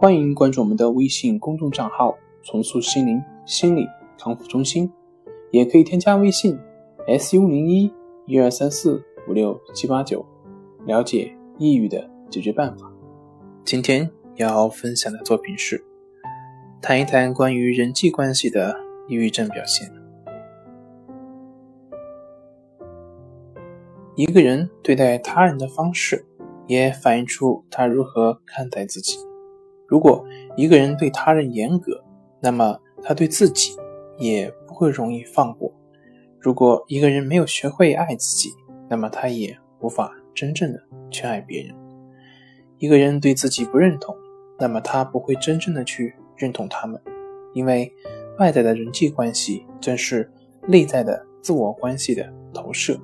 欢迎关注我们的微信公众账号“重塑心灵心理康复中心”，也可以添加微信 “su 零一一二三四五六七八九”，了解抑郁的解决办法。今天要分享的作品是谈一谈关于人际关系的抑郁症表现。一个人对待他人的方式，也反映出他如何看待自己。如果一个人对他人严格，那么他对自己也不会容易放过。如果一个人没有学会爱自己，那么他也无法真正的去爱别人。一个人对自己不认同，那么他不会真正的去认同他们，因为外在的人际关系正是内在的自我关系的投射。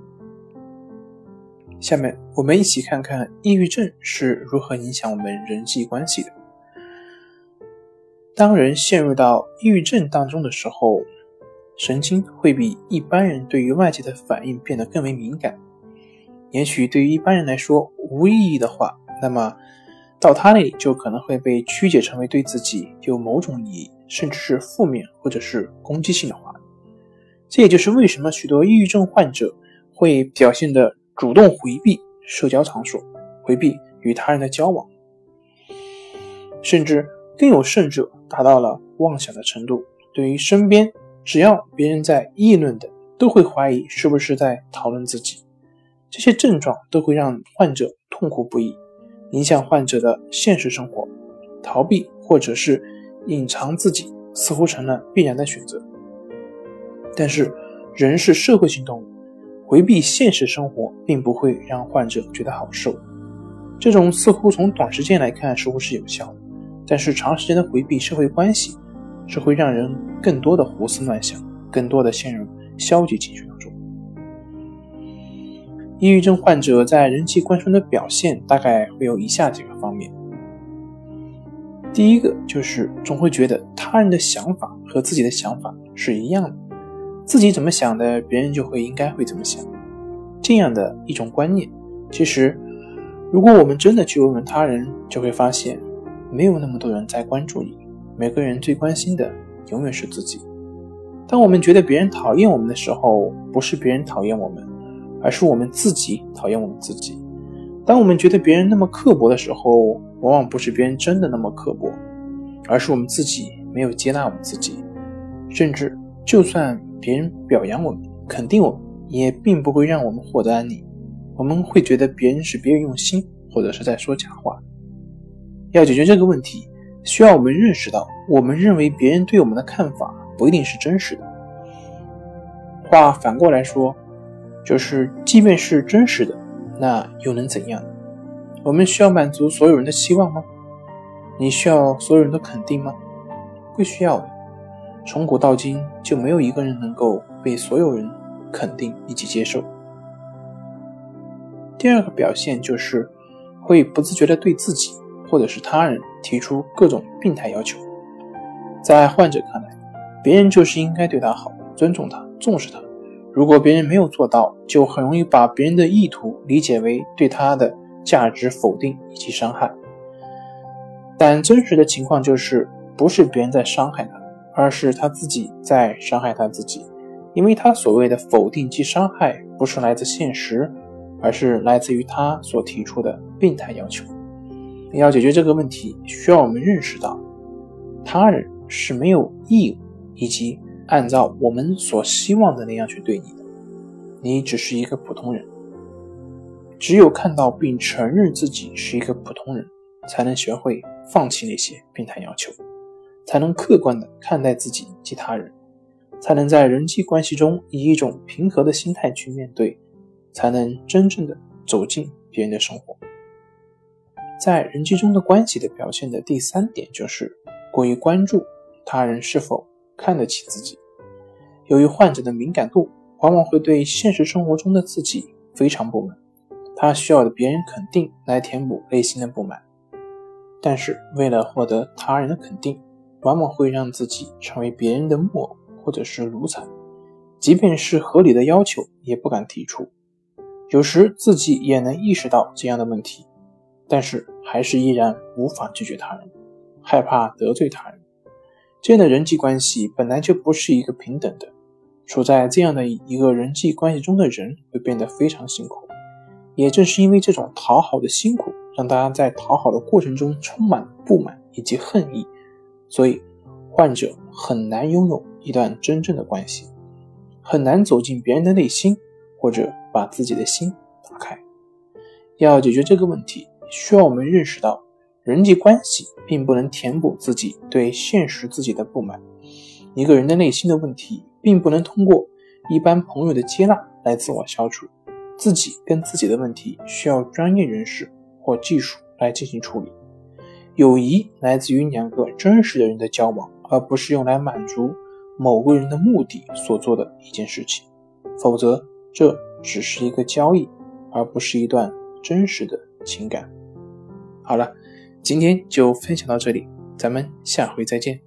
下面我们一起看看抑郁症是如何影响我们人际关系的。当人陷入到抑郁症当中的时候，神经会比一般人对于外界的反应变得更为敏感。也许对于一般人来说无意义的话，那么到他那里就可能会被曲解成为对自己有某种意义，甚至是负面或者是攻击性的话。这也就是为什么许多抑郁症患者会表现的主动回避社交场所，回避与他人的交往，甚至。更有甚者，达到了妄想的程度。对于身边只要别人在议论的，都会怀疑是不是在讨论自己。这些症状都会让患者痛苦不已，影响患者的现实生活。逃避或者是隐藏自己，似乎成了必然的选择。但是，人是社会性动物，回避现实生活并不会让患者觉得好受。这种似乎从短时间来看似乎是有效的。但是长时间的回避社会关系，是会让人更多的胡思乱想，更多的陷入消极情绪当中。抑郁症患者在人际关系中的表现大概会有以下几个方面。第一个就是总会觉得他人的想法和自己的想法是一样的，自己怎么想的，别人就会应该会怎么想，这样的一种观念。其实，如果我们真的去问问他人，就会发现。没有那么多人在关注你，每个人最关心的永远是自己。当我们觉得别人讨厌我们的时候，不是别人讨厌我们，而是我们自己讨厌我们自己。当我们觉得别人那么刻薄的时候，往往不是别人真的那么刻薄，而是我们自己没有接纳我们自己。甚至就算别人表扬我们、肯定我们，也并不会让我们获得安宁。我们会觉得别人是别有用心，或者是在说假话。要解决这个问题，需要我们认识到，我们认为别人对我们的看法不一定是真实的。话反过来说，就是即便是真实的，那又能怎样？我们需要满足所有人的期望吗？你需要所有人都肯定吗？不需要的。从古到今，就没有一个人能够被所有人肯定以及接受。第二个表现就是会不自觉的对自己。或者是他人提出各种病态要求，在患者看来，别人就是应该对他好，尊重他，重视他。如果别人没有做到，就很容易把别人的意图理解为对他的价值否定以及伤害。但真实的情况就是，不是别人在伤害他，而是他自己在伤害他自己。因为他所谓的否定及伤害，不是来自现实，而是来自于他所提出的病态要求。要解决这个问题，需要我们认识到，他人是没有义务以及按照我们所希望的那样去对你的。你只是一个普通人。只有看到并承认自己是一个普通人，才能学会放弃那些病态要求，才能客观的看待自己及他人，才能在人际关系中以一种平和的心态去面对，才能真正的走进别人的生活。在人际中的关系的表现的第三点就是过于关注他人是否看得起自己。由于患者的敏感度，往往会对现实生活中的自己非常不满，他需要的别人肯定来填补内心的不满。但是为了获得他人的肯定，往往会让自己成为别人的木偶或者是奴才，即便是合理的要求也不敢提出。有时自己也能意识到这样的问题。但是还是依然无法拒绝他人，害怕得罪他人。这样的人际关系本来就不是一个平等的，处在这样的一个人际关系中的人会变得非常辛苦。也正是因为这种讨好的辛苦，让大家在讨好的过程中充满不满以及恨意，所以患者很难拥有一段真正的关系，很难走进别人的内心，或者把自己的心打开。要解决这个问题。需要我们认识到，人际关系并不能填补自己对现实自己的不满。一个人的内心的问题，并不能通过一般朋友的接纳来自我消除。自己跟自己的问题，需要专业人士或技术来进行处理。友谊来自于两个真实的人的交往，而不是用来满足某个人的目的所做的一件事情。否则，这只是一个交易，而不是一段真实的情感。好了，今天就分享到这里，咱们下回再见。